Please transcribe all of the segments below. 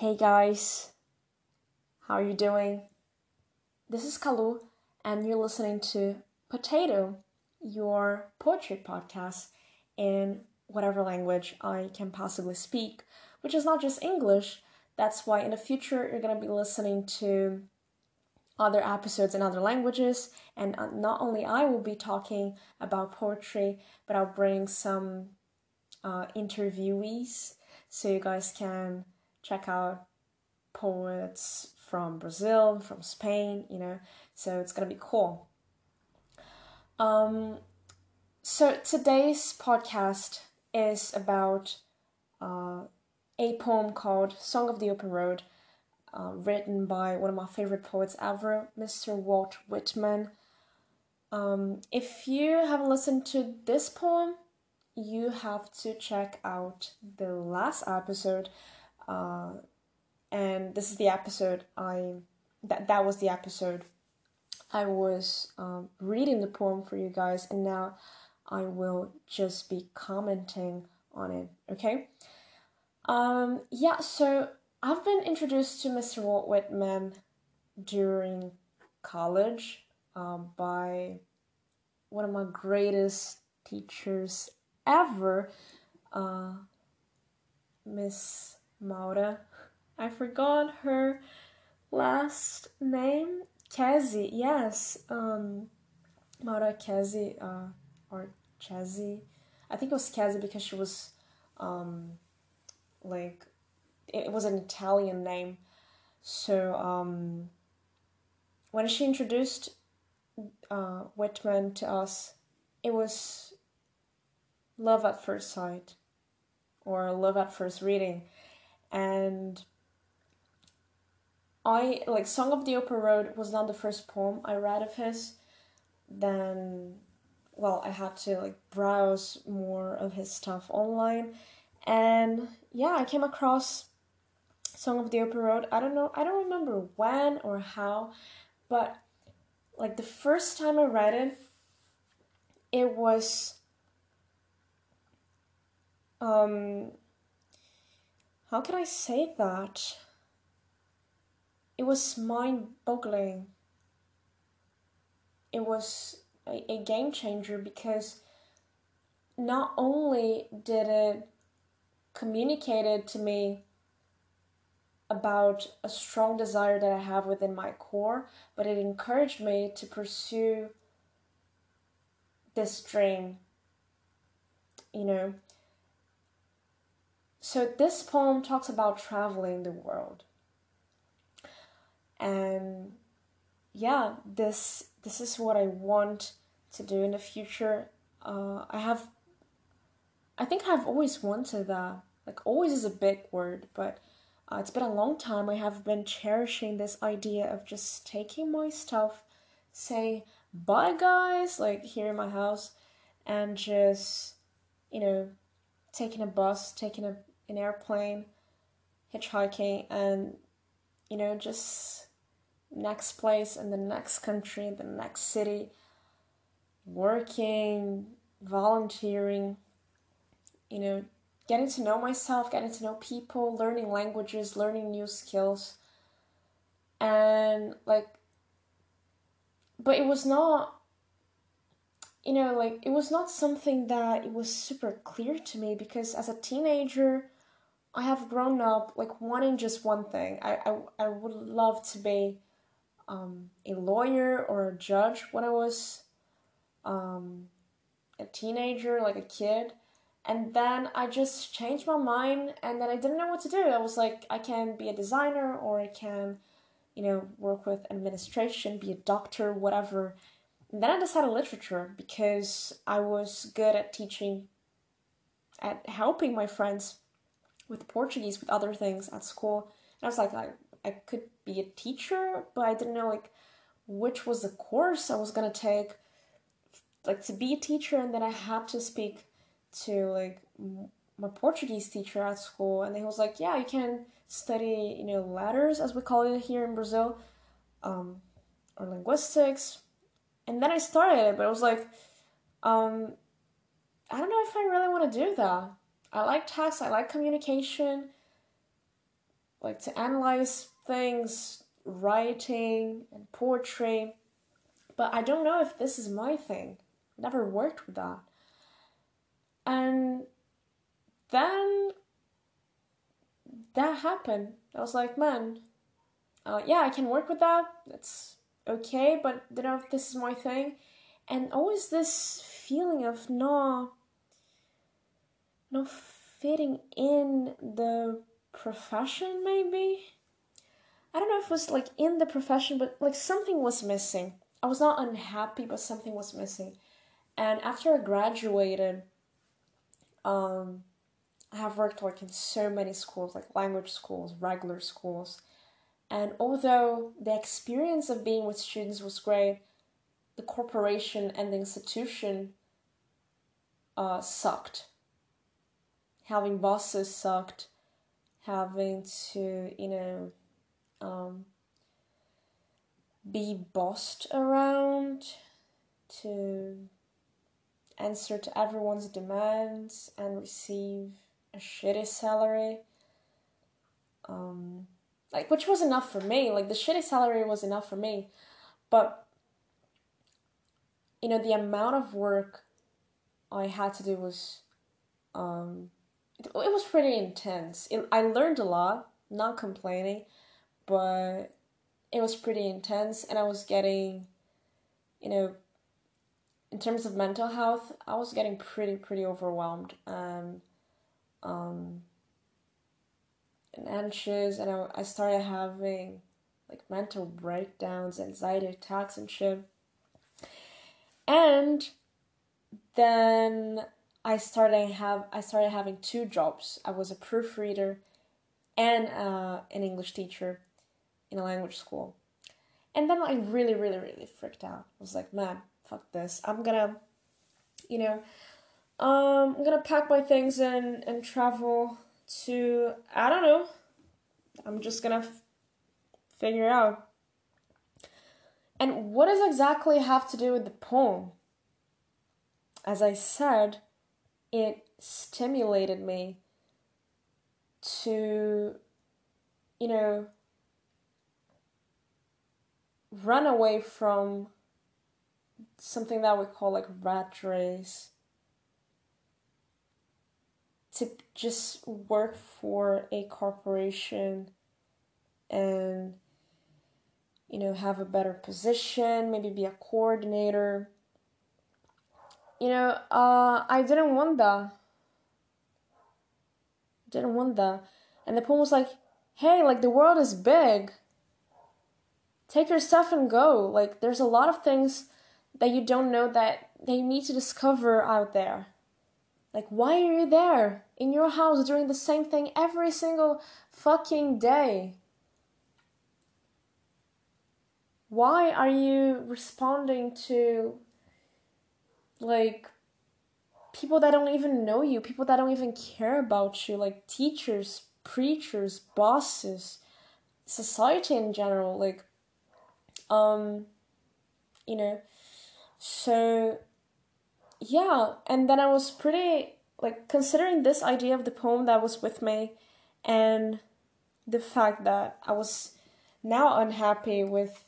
Hey guys, how are you doing? This is Kalu, and you're listening to Potato, your poetry podcast in whatever language I can possibly speak, which is not just English. That's why in the future you're going to be listening to other episodes in other languages, and uh, not only I will be talking about poetry, but I'll bring some uh, interviewees so you guys can check out poets from Brazil, from Spain, you know. So it's gonna be cool. Um, so today's podcast is about uh, a poem called "Song of the Open Road," uh, written by one of my favorite poets ever, Mr. Walt Whitman. Um, if you haven't listened to this poem, you have to check out the last episode. Uh, and this is the episode I that that was the episode I was um, reading the poem for you guys, and now I will just be commenting on it. Okay. Um, yeah. So I've been introduced to Mr. Walt Whitman during college um, by one of my greatest teachers ever, uh, Miss Maura. I forgot her last name. Kezi, yes. Um, Maura Kezi, uh, or Chezi. I think it was Kezi because she was, um, like, it was an Italian name. So, um, when she introduced uh, Whitman to us, it was love at first sight or love at first reading. And I like Song of the Open Road was not the first poem I read of his. Then, well, I had to like browse more of his stuff online, and yeah, I came across Song of the Open Road. I don't know, I don't remember when or how, but like the first time I read it, it was um how can I say that? It was mind boggling. It was a, a game changer because not only did it communicate it to me about a strong desire that I have within my core, but it encouraged me to pursue this dream. You know, so this poem talks about traveling the world. And yeah, this this is what I want to do in the future. Uh, I have I think I've always wanted that. Like always is a big word, but uh, it's been a long time. I have been cherishing this idea of just taking my stuff, say bye guys, like here in my house, and just you know taking a bus, taking a an airplane, hitchhiking, and you know, just next place in the next country, the next city, working, volunteering, you know, getting to know myself, getting to know people, learning languages, learning new skills. And like, but it was not you know like it was not something that it was super clear to me because as a teenager I have grown up like wanting just one thing. I I, I would love to be um, a lawyer or a judge when I was um, a teenager, like a kid. And then I just changed my mind, and then I didn't know what to do. I was like, I can be a designer, or I can, you know, work with administration, be a doctor, whatever. And then I decided literature because I was good at teaching, at helping my friends with Portuguese, with other things at school. And I was like, I, could be a teacher, but I didn't know like which was the course I was gonna take, like to be a teacher. And then I had to speak to like my Portuguese teacher at school, and he was like, "Yeah, you can study, you know, letters as we call it here in Brazil, um, or linguistics." And then I started, it but I was like, um, I don't know if I really want to do that. I like text, I like communication. like to analyze things, writing and poetry. But I don't know if this is my thing. Never worked with that. And then that happened. I was like, man, uh, yeah, I can work with that. That's okay, but you know, if this is my thing. And always this feeling of no, no fitting in the profession, maybe. I don't know if it was like in the profession, but like something was missing. I was not unhappy, but something was missing. And after I graduated, um, I have worked like in so many schools, like language schools, regular schools. And although the experience of being with students was great, the corporation and the institution uh, sucked. Having bosses sucked. Having to, you know, um, be bossed around to answer to everyone's demands and receive a shitty salary. Um, like, which was enough for me. Like, the shitty salary was enough for me. But, you know, the amount of work I had to do was, um, it, was pretty intense. It, I learned a lot, not complaining, but it was pretty intense, and I was getting, you know, in terms of mental health, I was getting pretty, pretty overwhelmed. Um, um, and anxious, and I, I started having like mental breakdowns, anxiety attacks, and shit. And then I started have I started having two jobs. I was a proofreader and uh, an English teacher in a language school. And then I really, really, really freaked out. I was like, man, fuck this. I'm gonna, you know, um, I'm gonna pack my things and and travel to I don't know. I'm just gonna f- figure out. And what does exactly have to do with the poem? As I said, it stimulated me to, you know, run away from something that we call like rat race to just work for a corporation and you know have a better position maybe be a coordinator you know uh i didn't want that didn't want that and the poem was like hey like the world is big. Take your stuff and go. Like there's a lot of things that you don't know that they need to discover out there. Like, why are you there? In your house doing the same thing every single fucking day? Why are you responding to like people that don't even know you, people that don't even care about you, like teachers, preachers, bosses, society in general, like um you know. So yeah, and then I was pretty like considering this idea of the poem that was with me and the fact that I was now unhappy with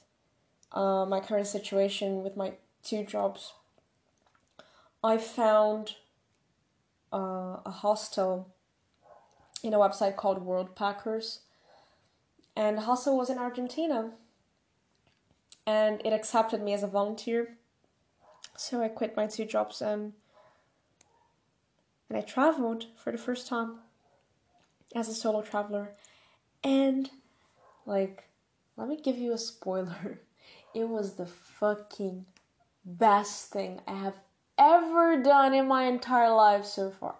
uh, my current situation with my two jobs. I found uh, a hostel in a website called Worldpackers, and the hostel was in Argentina, and it accepted me as a volunteer so I quit my two jobs and and I traveled for the first time as a solo traveler. And like let me give you a spoiler. It was the fucking best thing I have ever done in my entire life so far.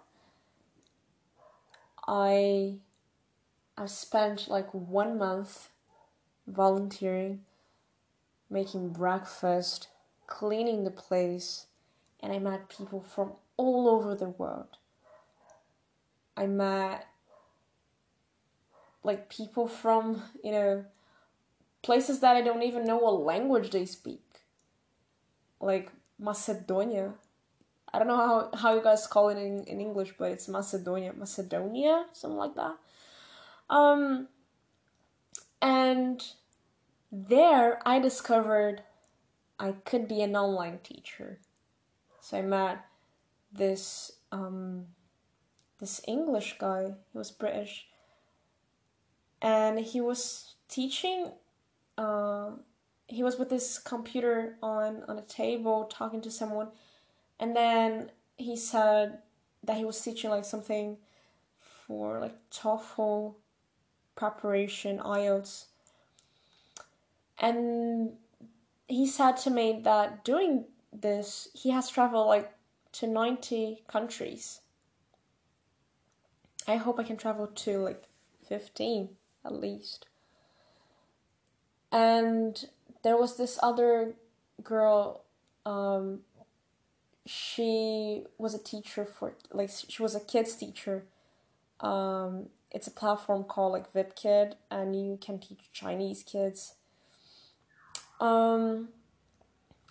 I I've spent like one month volunteering, making breakfast, cleaning the place, and I met people from all over the world. I met like people from, you know, places that I don't even know what language they speak. Like Macedonia. I don't know how, how you guys call it in, in English, but it's Macedonia. Macedonia? Something like that. Um And there I discovered I could be an online teacher. So I met this um, this English guy. He was British, and he was teaching. Uh, he was with his computer on on a table talking to someone, and then he said that he was teaching like something for like TOEFL preparation, IELTS, and he said to me that doing this he has traveled like to 90 countries. I hope i can travel to like 15 at least. And there was this other girl um she was a teacher for like she was a kids teacher. Um it's a platform called like vipkid and you can teach chinese kids. Um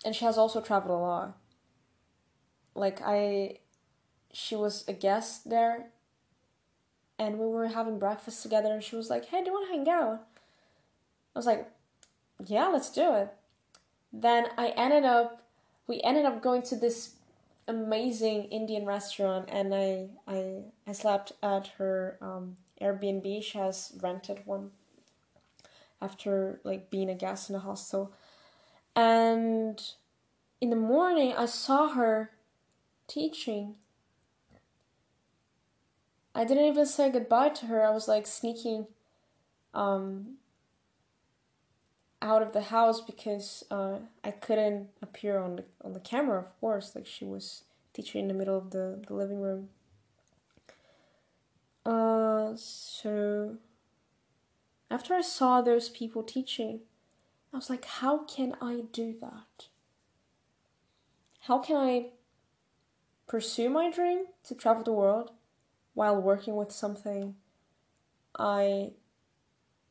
and she has also traveled a lot. Like i she was a guest there and we were having breakfast together and she was like hey do you want to hang out? I was like yeah let's do it. Then i ended up we ended up going to this amazing indian restaurant and i i, I slept at her um, airbnb. She has rented one after like being a guest in a hostel. And in the morning i saw her teaching. I didn't even say goodbye to her. I was like sneaking um out of the house because uh, I couldn't appear on the on the camera, of course. Like she was teaching in the middle of the, the living room. Uh, so after I saw those people teaching, I was like, how can I do that? How can I pursue my dream to travel the world while working with something I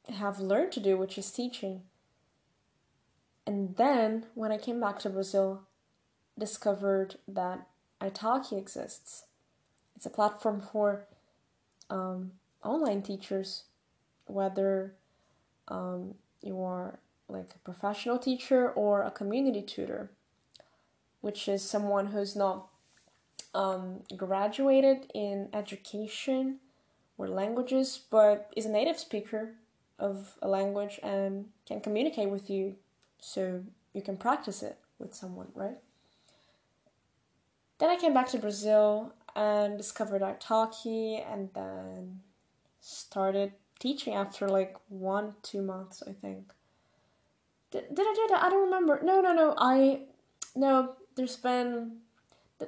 have learned to do, which is teaching? And then when I came back to Brazil, discovered that Italki exists. It's a platform for um, online teachers, whether um, you are like a professional teacher or a community tutor, which is someone who's not um, graduated in education or languages, but is a native speaker of a language and can communicate with you so you can practice it with someone, right? Then I came back to Brazil and discovered Italki and then started teaching after like one, two months, I think. Did, did I do that? I don't remember. No, no, no. I, no, there's been,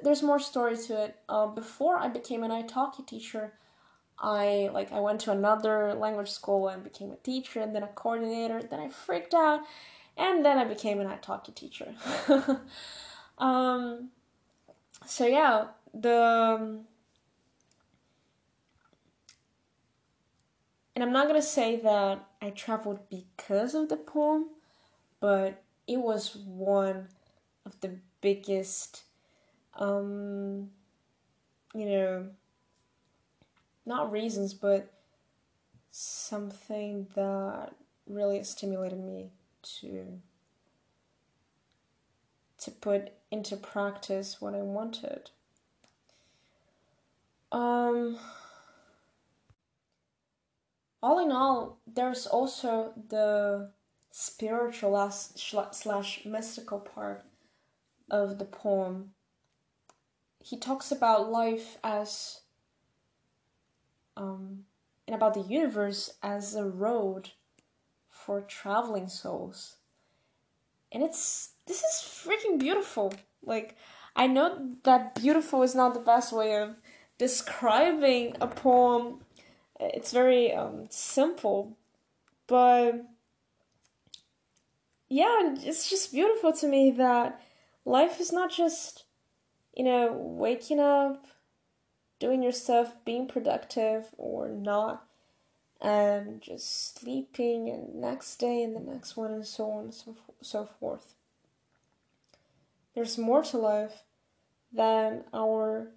there's more story to it. Uh, before I became an Italki teacher, I like I went to another language school and became a teacher and then a coordinator. Then I freaked out and then I became an Italki teacher. um, so yeah, the um, and I'm not gonna say that I traveled because of the poem, but it was one of the biggest, um, you know, not reasons, but something that really stimulated me to to put into practice what I wanted. Um, all in all, there's also the spiritual slash mystical part of the poem. He talks about life as um, and about the universe as a road for traveling souls. And it's this is freaking beautiful. Like I know that beautiful is not the best way of describing a poem. It's very um, simple, but yeah, it's just beautiful to me that life is not just you know waking up, doing your stuff, being productive or not and just sleeping and next day and the next one and so on and so, so forth. There's more to life than our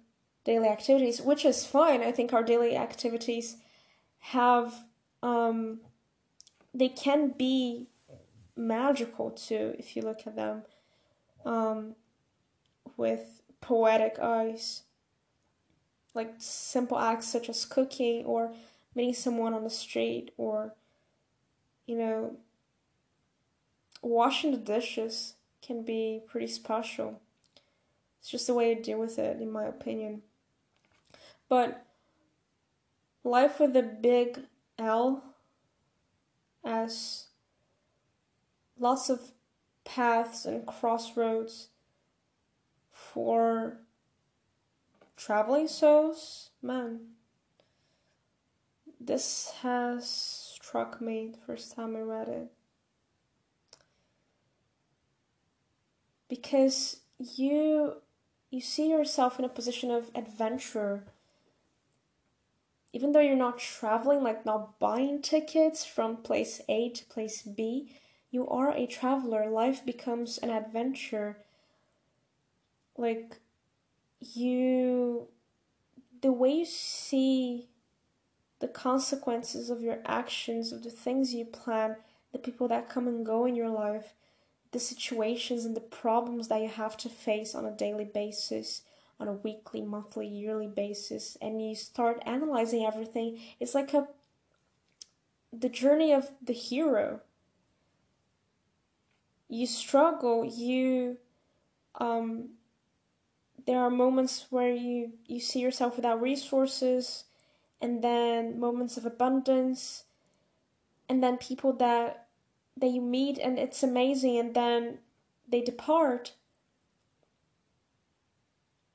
daily activities, which is fine. I think our daily activities have um, they can be magical too if you look at them um, with poetic eyes. Like simple acts such as cooking or meeting someone on the street or, you know, washing the dishes can be pretty special. It's just the way to deal with it, in my opinion. But life with a big L as lots of paths and crossroads for traveling souls, man. This has struck me the first time I read it. Because you you see yourself in a position of adventure even though you're not traveling like not buying tickets from place A to place B you are a traveler life becomes an adventure like you the way you see the consequences of your actions of the things you plan the people that come and go in your life the situations and the problems that you have to face on a daily basis on a weekly monthly yearly basis and you start analyzing everything it's like a the journey of the hero. You struggle you um there are moments where you you see yourself without resources and then moments of abundance and then people that that you meet and it's amazing and then they depart.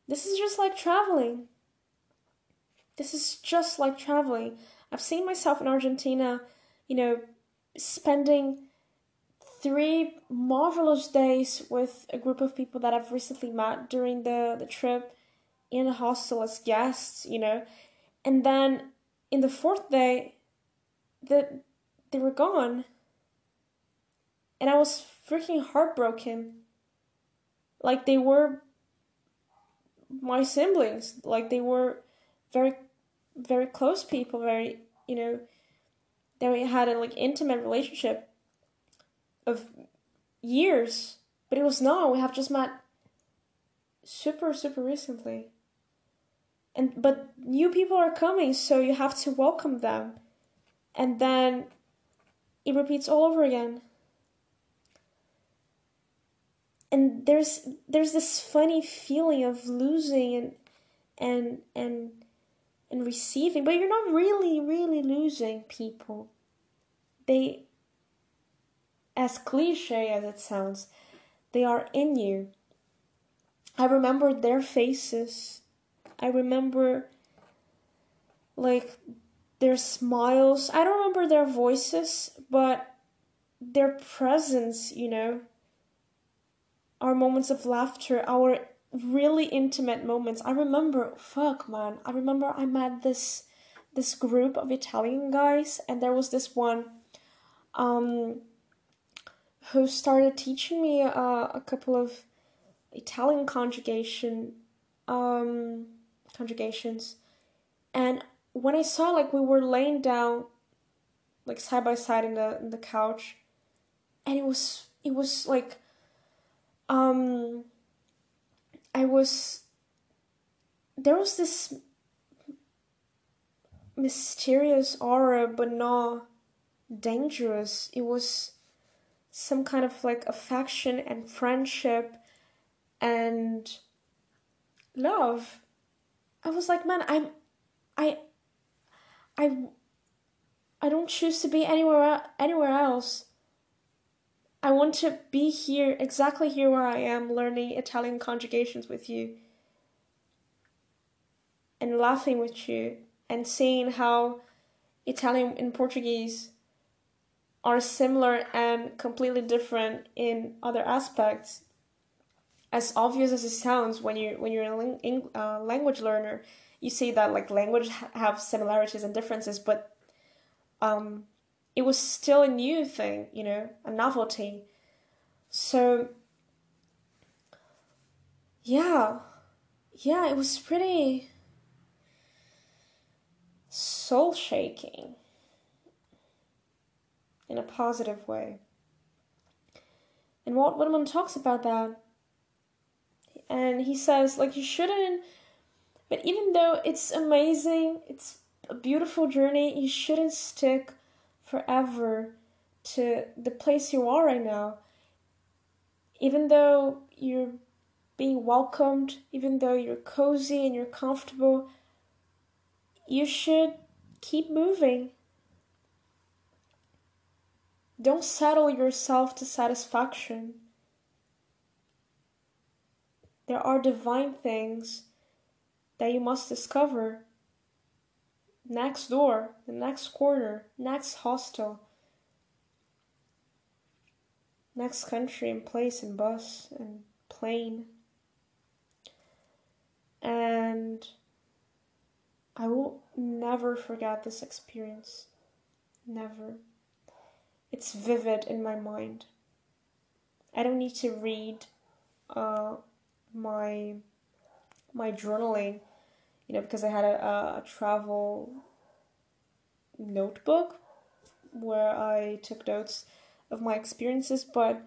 This is just like traveling. This is just like traveling. I've seen myself in argentina you know spending three marvelous days with a group of people that I've recently met during the, the trip in a hostel as guests, you know. And then in the fourth day, the, they were gone. And I was freaking heartbroken. Like they were my siblings. Like they were very, very close people, very, you know, they had a like intimate relationship of years, but it was not. We have just met super super recently. And but new people are coming, so you have to welcome them. And then it repeats all over again. And there's there's this funny feeling of losing and and and and receiving, but you're not really really losing people. They as cliche as it sounds, they are in you. I remember their faces. I remember like their smiles. I don't remember their voices, but their presence, you know, our moments of laughter, our really intimate moments. I remember, fuck man, I remember I met this this group of Italian guys and there was this one um who started teaching me uh, a couple of Italian conjugation um, conjugations, and when I saw like we were laying down like side by side in the in the couch, and it was it was like um I was there was this mysterious aura but not dangerous. It was some kind of like affection and friendship and love i was like man i'm i i i don't choose to be anywhere anywhere else. I want to be here exactly here where i am learning italian conjugations with you and laughing with you and seeing how italian and portuguese are similar and completely different in other aspects as obvious as it sounds when you when you're a ling- uh, language learner you see that like language ha- have similarities and differences but um it was still a new thing you know a novelty so yeah yeah it was pretty soul shaking in a positive way. And Walt Whitman talks about that. And he says, like, you shouldn't, but even though it's amazing, it's a beautiful journey, you shouldn't stick forever to the place you are right now. Even though you're being welcomed, even though you're cozy and you're comfortable, you should keep moving. Don't settle yourself to satisfaction. There are divine things that you must discover next door, the next corner, next hostel, next country and place and bus and plane. And I will never forget this experience. Never. It's vivid in my mind. I don't need to read uh, my my journaling, you know, because I had a, a travel notebook where I took notes of my experiences, but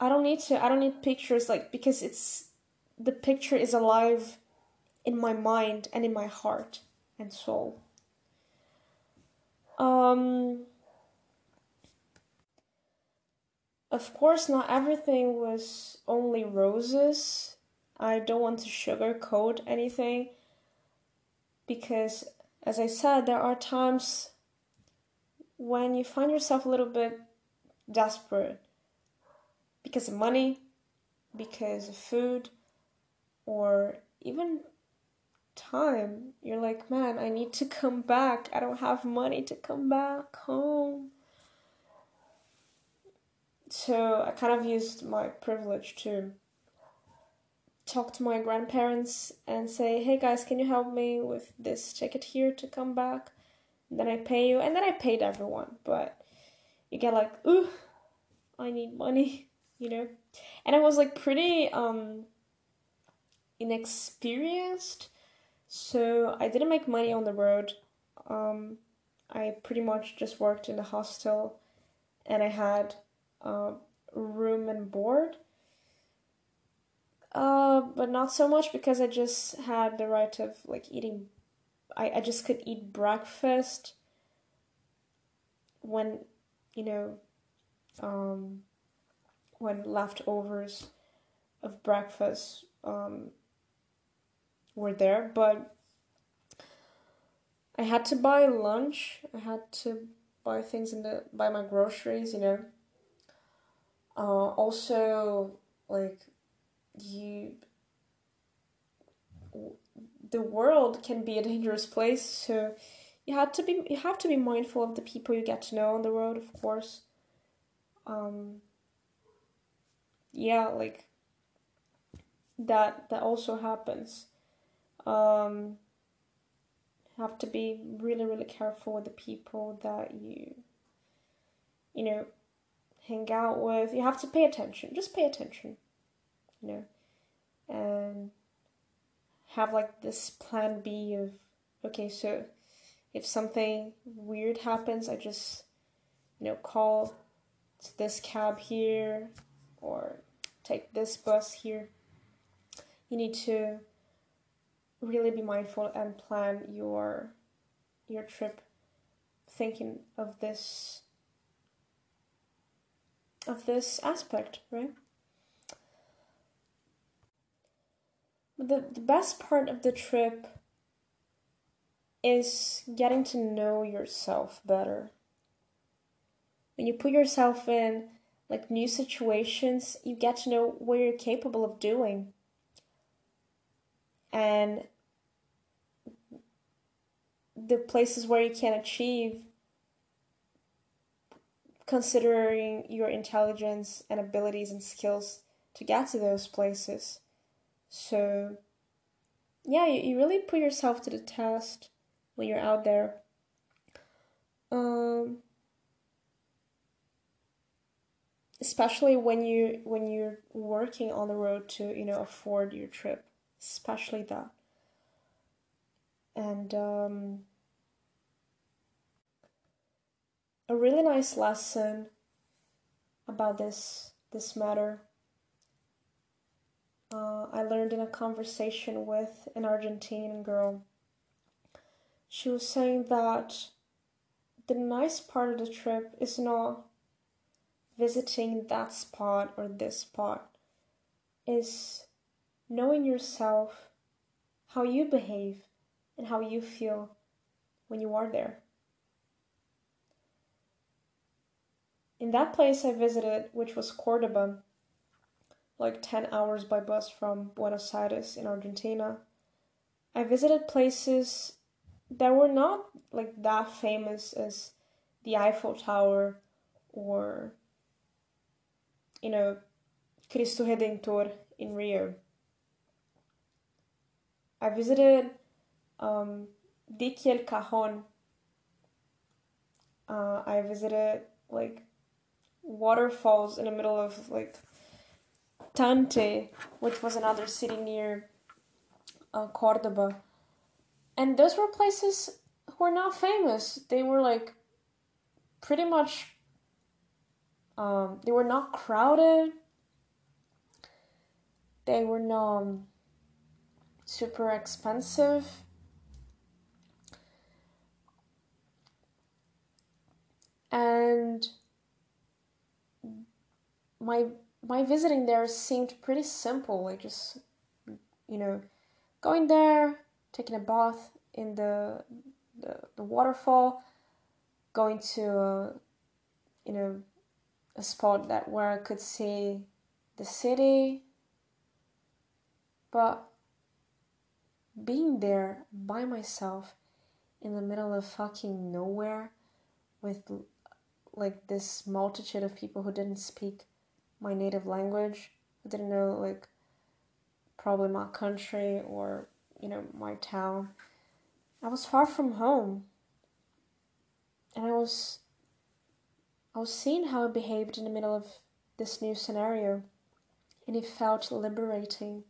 I don't need to. I don't need pictures like because it's the picture is alive in my mind and in my heart and soul. Um, of course, not everything was only roses. I don't want to sugarcoat anything because, as I said, there are times when you find yourself a little bit desperate because of money, because of food, or even time. You're like, man, I need to come back. I don't have money to come back home. So I kind of used my privilege to talk to my grandparents and say, hey guys, can you help me with this ticket here to come back? And then I pay you, and then I paid everyone. But you get like, ooh, I need money, you know? And I was like pretty um inexperienced so I didn't make money on the road. Um, I pretty much just worked in the hostel, and I had uh, room and board. Uh, but not so much because I just had the right of like eating. I, I just could eat breakfast when, you know, um, when leftovers of breakfast um, were there, but I had to buy lunch. I had to buy things in the buy my groceries, you know. Uh, also, like you, the world can be a dangerous place, so you had to be you have to be mindful of the people you get to know on the road, of course. Um, yeah, like that that also happens um, have to be really really careful with the people that you you know hang out with you have to pay attention just pay attention you know and have like this plan b of okay so if something weird happens i just you know call to this cab here or take this bus here. You need to really be mindful and plan your your trip thinking of this of this aspect, right? The, the best part of the trip is getting to know yourself better. When you put yourself in like new situations, you get to know what you're capable of doing and the places where you can achieve considering your intelligence and abilities and skills to get to those places. So yeah you, you really put yourself to the test when you're out there. Um especially when you when you're working on the road to you know afford your trip. Especially that. And um, a really nice lesson about this this matter. Uh, I learned in a conversation with an Argentinian girl. She was saying that the nice part of the trip is not visiting that spot or this spot, is knowing yourself, how you behave, and how you feel when you are there. In that place I visited, which was Cordoba, like 10 hours by bus from Buenos Aires in Argentina, I visited places that were not like that famous as the Eiffel Tower or, you know, Cristo Redentor in Rio. I visited um, Dique El Cajon. Uh, I visited like waterfalls in the middle of like Tanti, which was another city near uh, Cordoba. And those were places who were not famous. They were like pretty much, um, they were not crowded. They were not um, super expensive. And my my visiting there seemed pretty simple. Like just you know going there taking a bath in the the, the waterfall going to uh, you know a spot that where I could see the city. But being there by myself in the middle of fucking nowhere with like this multitude of people who didn't speak my native language. I didn't know like probably my country or you know my town. I was far from home. And I was I was seeing how I behaved in the middle of this new scenario and it felt liberating.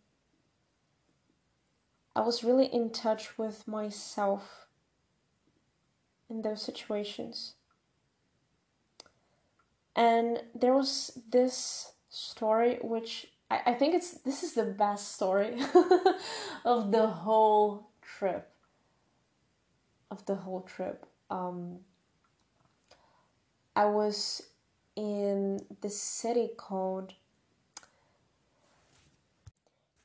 I was really in touch with myself in those situations. And there was this story which I, I think it's this is the best story of the whole trip. Of the whole trip. Um, I was in this city called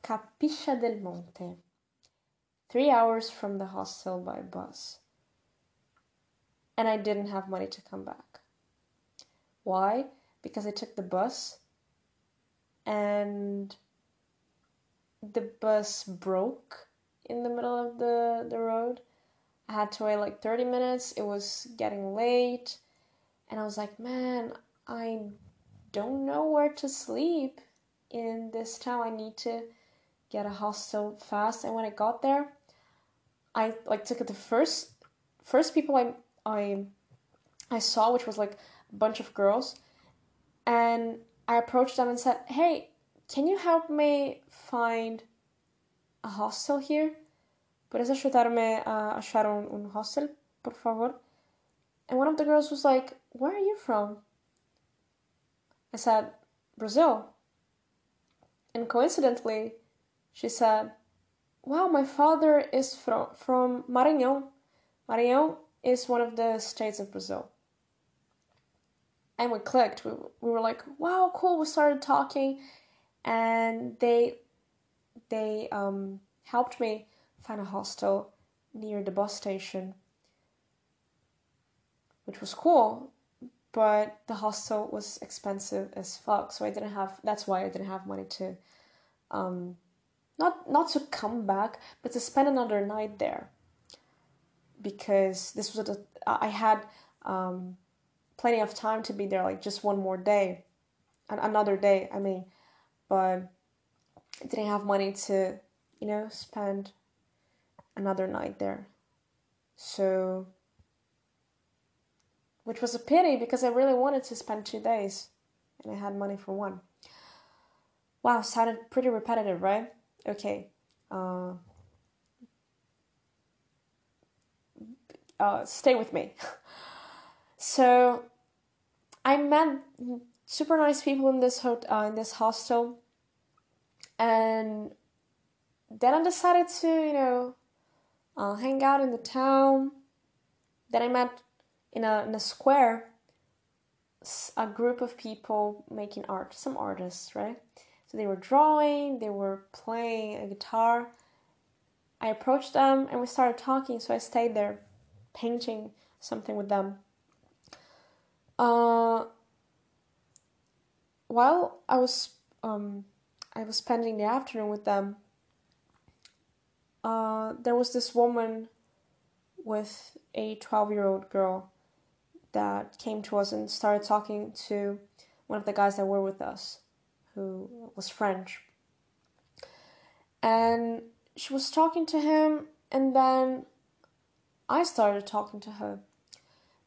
Capilla del Monte, three hours from the hostel by bus. And I didn't have money to come back. Why? Because I took the bus and the bus broke in the middle of the, the road. I had to wait like 30 minutes. It was getting late. And I was like, man, I don't know where to sleep in this town. I need to get a hostel fast. And when I got there, I like took the first first people I I I saw, which was like bunch of girls and I approached them and said, Hey, can you help me find a hostel here? ¿Puedes ayudarme a achar un, un hostel, por favor? And one of the girls was like, Where are you from? I said, Brazil. And coincidentally, she said, Wow, my father is from, from Maranhão. Maranhão is one of the states of Brazil and we clicked. We, we were like, wow, cool. We started talking, and they they um, helped me find a hostel near the bus station, which was cool. But the hostel was expensive as fuck, so I didn't have. That's why I didn't have money to, um, not not to come back, but to spend another night there. Because this was a, I had um, plenty of time to be there, like just one more day, another day. I mean, but I didn't have money to, you know, spend another night there. So, which was a pity because I really wanted to spend two days, and I had money for one. Wow, sounded pretty repetitive, right? Okay. Uh, uh, stay with me. So I met super nice people in this hot uh, in this hostel, and then I decided to you know uh, hang out in the town. Then I met in a in a square a group of people making art, some artists, right? So they were drawing, they were playing a guitar. I approached them and we started talking, so I stayed there painting something with them. Uh, while I was um, I was spending the afternoon with them, uh, there was this woman with a 12 year old girl that came to us and started talking to one of the guys that were with us, who was French. And she was talking to him, and then I started talking to her.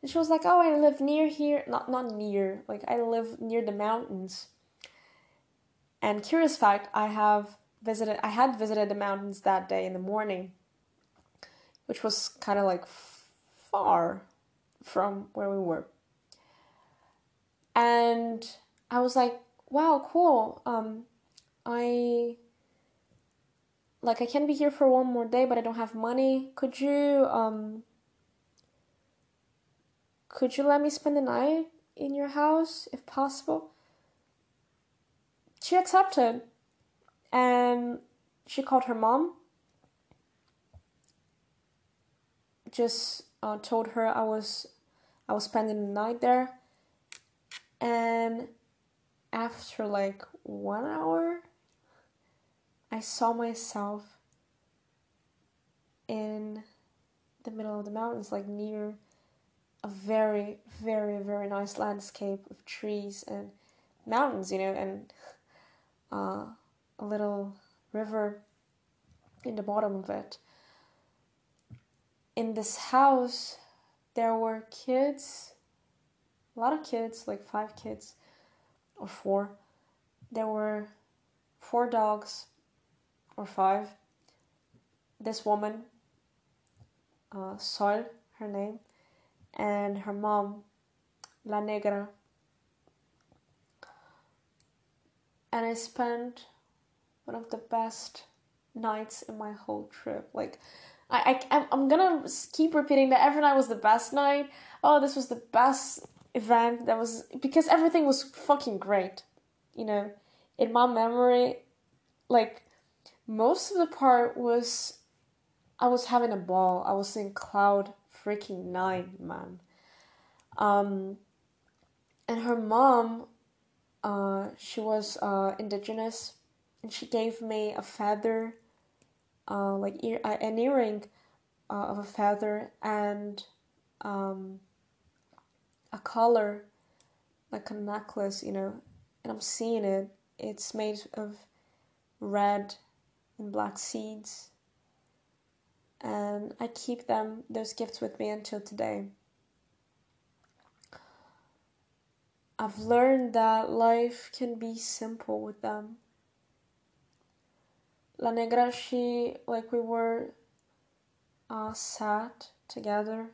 And she was like, "Oh, I live near here. Not not near. Like I live near the mountains." And curious fact, I have visited. I had visited the mountains that day in the morning, which was kind of like far from where we were. And I was like, wow, cool. Um, I like I can be here for one more day, but I don't have money. Could you um could you let me spend the night in your house if possible? She accepted. And she called her mom. Just uh, told her I was I was spending the night there. And after like one hour, I saw myself in the middle of the mountains, like near a very, very, very nice landscape of trees and mountains, you know, and uh, a little river in the bottom of it. In this house, there were kids, a lot of kids, like five kids or four. There were four dogs or five. This woman, uh, Sol, her name, and her mom, La Negra. And I spent one of the best nights in my whole trip. Like, I, I I'm gonna keep repeating that every night was the best night. Oh, this was the best event. That was because everything was fucking great. You know, in my memory, like most of the part was I was having a ball. I was in cloud freaking nine, man. Um, and her mom, uh, she was uh, indigenous, and she gave me a feather uh, like ear, uh, an earring uh, of a feather and um, a collar, like a necklace, you know. And I'm seeing it. It's made of red and black seeds. And I keep them, those gifts with me until today. I've learned that life can be simple with them. La Negra, she, like we were uh, sat together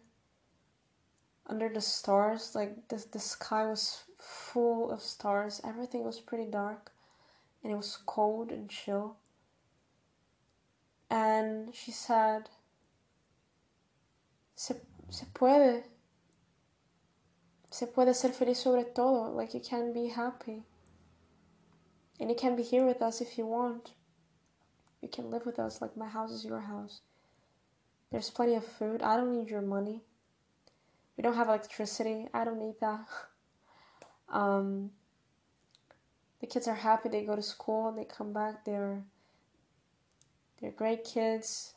under the stars, like the, the sky was full of stars, everything was pretty dark, and it was cold and chill. And she said, se, se puede, se puede ser feliz sobre todo, like you can be happy. And you can be here with us if you want. You can live with us like my house is your house. There's plenty of food. I don't need your money. We don't have electricity. I don't need that. um, the kids are happy. They go to school and they come back. They're they're great kids.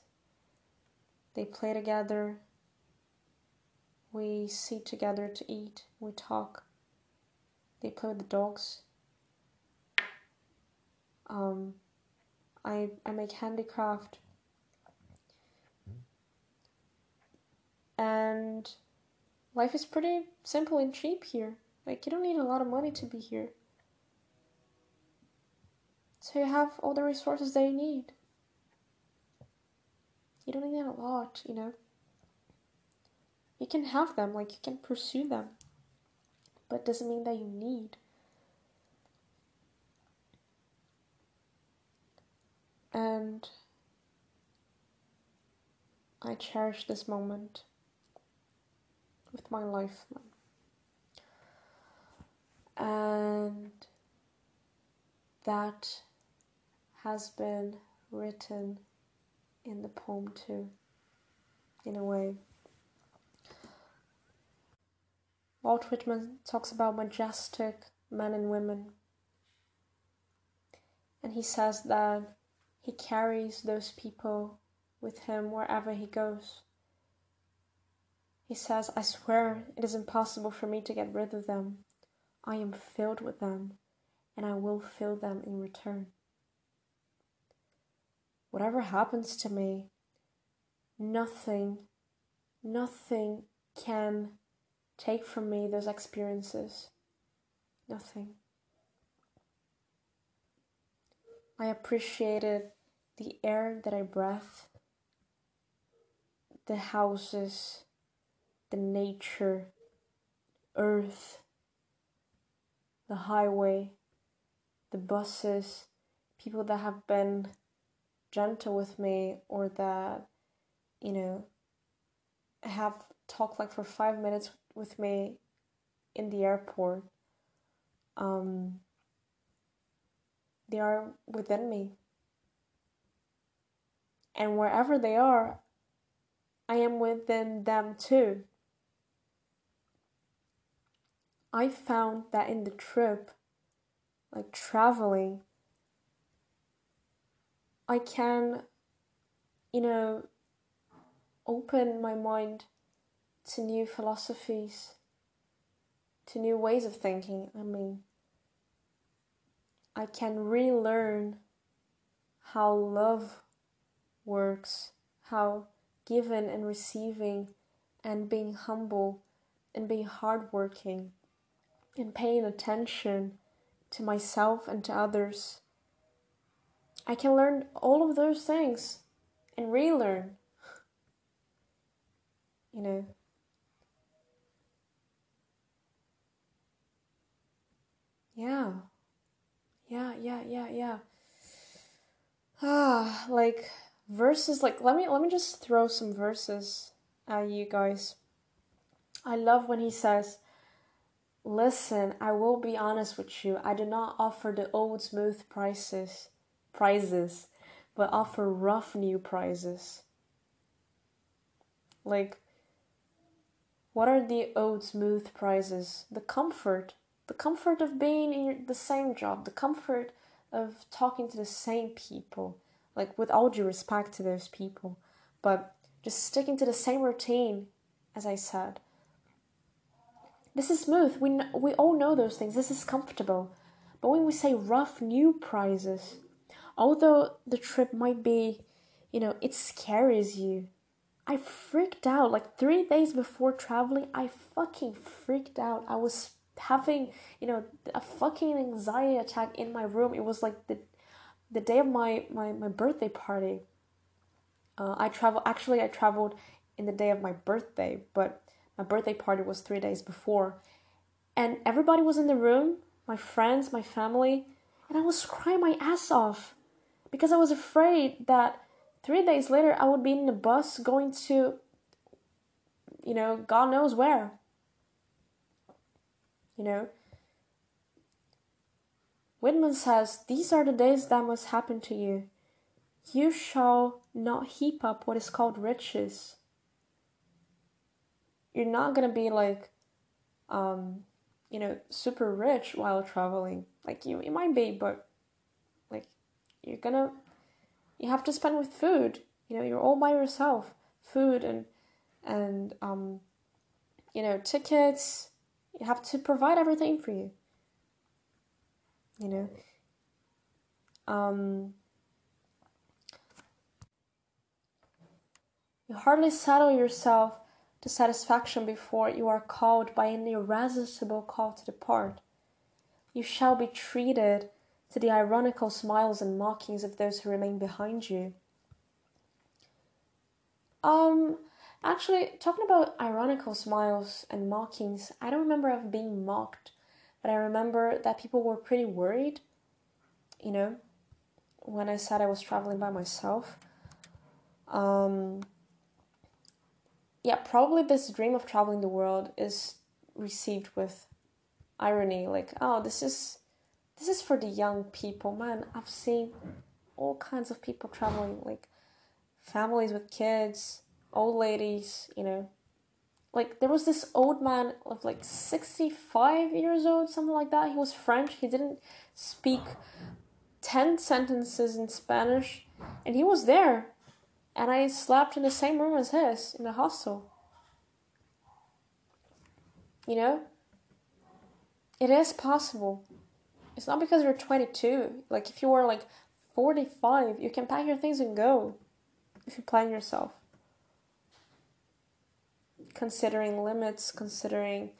They play together. We sit together to eat. We talk. They play with the dogs. Um, I, I make handicraft. And life is pretty simple and cheap here. Like, you don't need a lot of money to be here. So you have all the resources that you need. You don't need a lot, you know. You can have them, like you can pursue them. But doesn't mean that you need. And I cherish this moment with my life. And that has been written in the poem too, in a way. Walt Whitman talks about majestic men and women. And he says that he carries those people with him wherever he goes. He says, I swear it is impossible for me to get rid of them. I am filled with them, and I will fill them in return. Whatever happens to me, nothing, nothing can take from me those experiences. Nothing. I appreciated the air that I breathed, the houses, the nature, earth, the highway, the buses, people that have been gentle with me or that, you know, have talked like for five minutes with me in the airport. Um, they are within me. And wherever they are, I am within them too. I found that in the trip, like traveling, I can, you know, open my mind to new philosophies, to new ways of thinking. I mean, I can relearn how love works, how giving and receiving and being humble and being hardworking and paying attention to myself and to others. I can learn all of those things and relearn. You know. Yeah. Yeah, yeah, yeah, yeah. Ah, like verses like let me let me just throw some verses at you guys. I love when he says, "Listen, I will be honest with you. I do not offer the old smooth prices, prizes, but offer rough new prizes." Like what are the old smooth prizes? The comfort, the comfort of being in the same job, the comfort of talking to the same people, like with all due respect to those people, but just sticking to the same routine, as I said. This is smooth. We we all know those things. This is comfortable. But when we say rough new prizes, although the trip might be, you know, it scares you. I freaked out like 3 days before traveling. I fucking freaked out. I was having, you know, a fucking anxiety attack in my room. It was like the the day of my my, my birthday party. Uh, I travel actually I traveled in the day of my birthday, but my birthday party was three days before, and everybody was in the room, my friends, my family, and I was crying my ass off because I was afraid that three days later I would be in the bus going to, you know, God knows where. You know, Whitman says, These are the days that must happen to you. You shall not heap up what is called riches. You're not gonna be like, um, you know, super rich while traveling. Like you, you might be, but like you're gonna, you have to spend with food. You know, you're all by yourself. Food and and um, you know, tickets. Have to provide everything for you. You know? Um, you hardly settle yourself to satisfaction before you are called by an irresistible call to depart. You shall be treated to the ironical smiles and mockings of those who remain behind you. Um Actually, talking about ironical smiles and mockings, I don't remember of being mocked, but I remember that people were pretty worried, you know, when I said I was traveling by myself. Um, yeah, probably this dream of traveling the world is received with irony, like, oh, this is this is for the young people. Man, I've seen all kinds of people traveling, like families with kids, old ladies, you know. Like there was this old man of like 65 years old, something like that. He was French. He didn't speak 10 sentences in Spanish, and he was there. And I slept in the same room as his in the hostel. You know? It is possible. It's not because you're 22. Like if you were like 45, you can pack your things and go if you plan yourself. Considering limits, considering,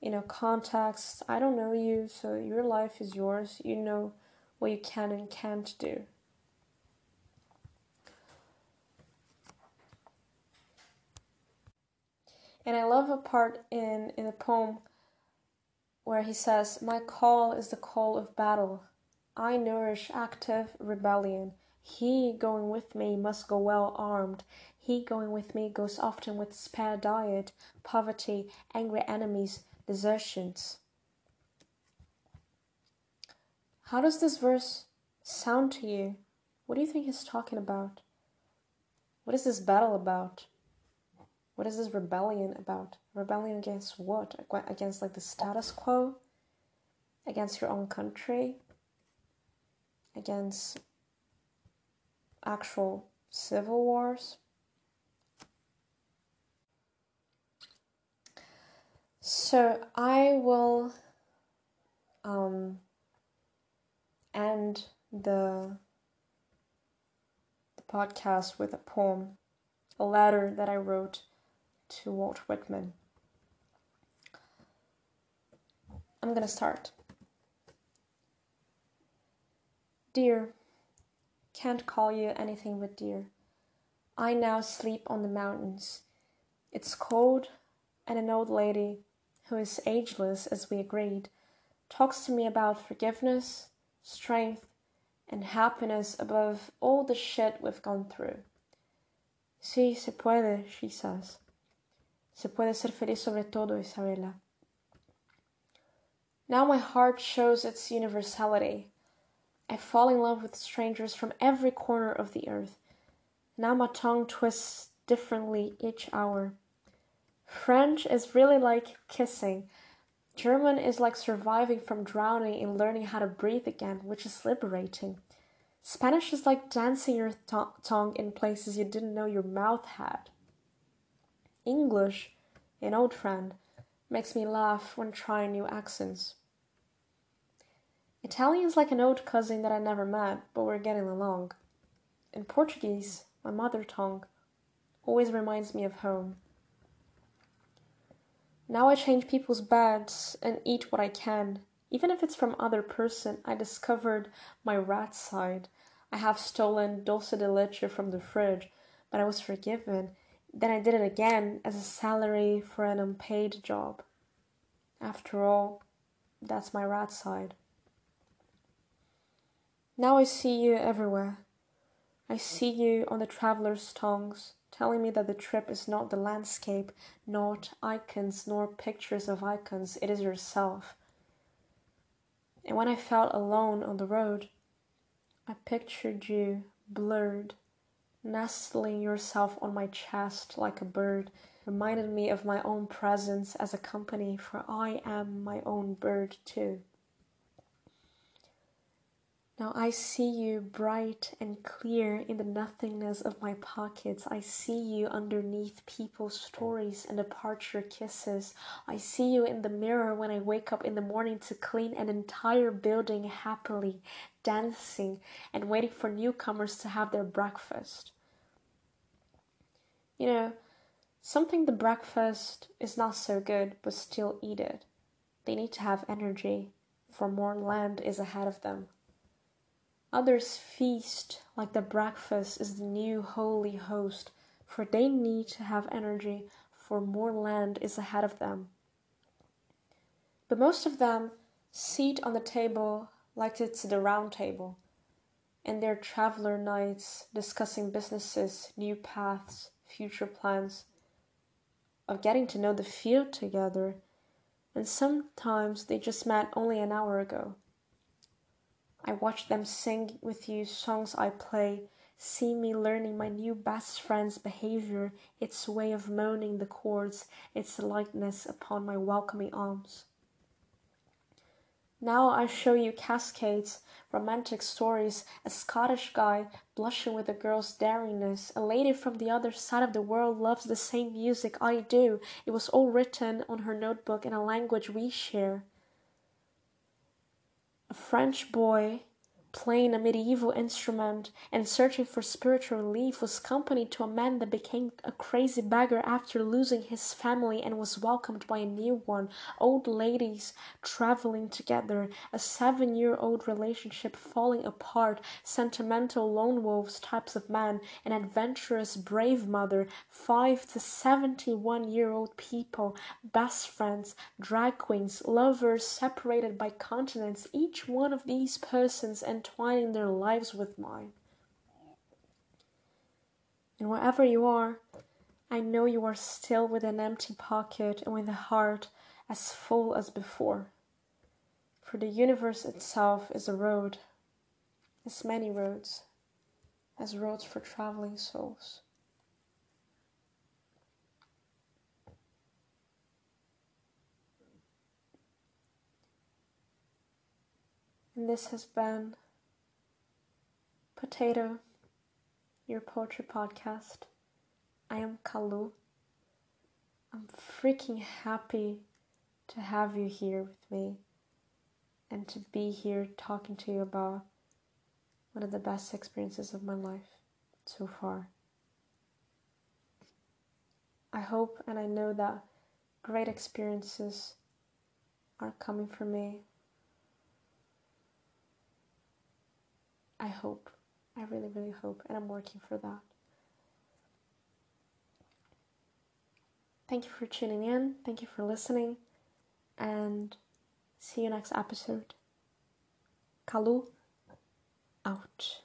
you know, context. I don't know you, so your life is yours. You know what you can and can't do. And I love a part in, in the poem where he says, My call is the call of battle. I nourish active rebellion. He going with me must go well armed. He going with me goes often with spare diet, poverty, angry enemies, desertions. How does this verse sound to you? What do you think he's talking about? What is this battle about? What is this rebellion about? Rebellion against what? Against like the status quo? Against your own country? Against actual civil wars? So I will um, end the, the podcast with a poem, a letter that I wrote to Walt Whitman. I'm gonna start. Dear, can't call you anything but dear. I now sleep on the mountains. It's cold, and an old lady, who is ageless as we agreed, talks to me about forgiveness, strength, and happiness above all the shit we've gone through. Si se puede, she says. Se puede ser feliz sobre todo, Isabella. Now my heart shows its universality. I fall in love with strangers from every corner of the earth. Now my tongue twists differently each hour. French is really like kissing. German is like surviving from drowning and learning how to breathe again, which is liberating. Spanish is like dancing your th- tongue in places you didn't know your mouth had. English, an old friend, makes me laugh when trying new accents. Italian's like an old cousin that I never met, but we're getting along. And Portuguese, my mother tongue, always reminds me of home. Now I change people's beds and eat what I can. Even if it's from other person, I discovered my rat side. I have stolen dulce de leche from the fridge, but I was forgiven. Then I did it again as a salary for an unpaid job. After all, that's my rat side. Now I see you everywhere. I see you on the travelers' tongues, telling me that the trip is not the landscape, not icons, nor pictures of icons, it is yourself. And when I felt alone on the road, I pictured you blurred, nestling yourself on my chest like a bird, reminded me of my own presence as a company, for I am my own bird too. Now I see you bright and clear in the nothingness of my pockets. I see you underneath people's stories and departure kisses. I see you in the mirror when I wake up in the morning to clean an entire building happily, dancing and waiting for newcomers to have their breakfast. You know, something the breakfast is not so good, but still eat it. They need to have energy, for more land is ahead of them. Others feast like the breakfast is the new holy host, for they need to have energy, for more land is ahead of them. But most of them sit on the table like it's the round table, in their traveler nights discussing businesses, new paths, future plans, of getting to know the field together, and sometimes they just met only an hour ago. I watch them sing with you songs I play, see me learning my new best friend's behavior, its way of moaning the chords, its lightness upon my welcoming arms. Now I show you cascades, romantic stories, a Scottish guy blushing with a girl's daringness, a lady from the other side of the world loves the same music I do. It was all written on her notebook in a language we share a French boy playing a medieval instrument and searching for spiritual relief was company to a man that became a crazy beggar after losing his family and was welcomed by a new one old ladies traveling together a seven year old relationship falling apart sentimental lone wolves types of man an adventurous brave mother five to seventy one year old people best friends drag queens lovers separated by continents. Each one of these persons and entwining their lives with mine. And wherever you are, I know you are still with an empty pocket and with a heart as full as before. For the universe itself is a road, as many roads, as roads for traveling souls. And this has been Potato, your poetry podcast. I am Kalu. I'm freaking happy to have you here with me and to be here talking to you about one of the best experiences of my life so far. I hope and I know that great experiences are coming for me. I hope. I really, really hope, and I'm working for that. Thank you for tuning in. Thank you for listening. And see you next episode. Kalu out.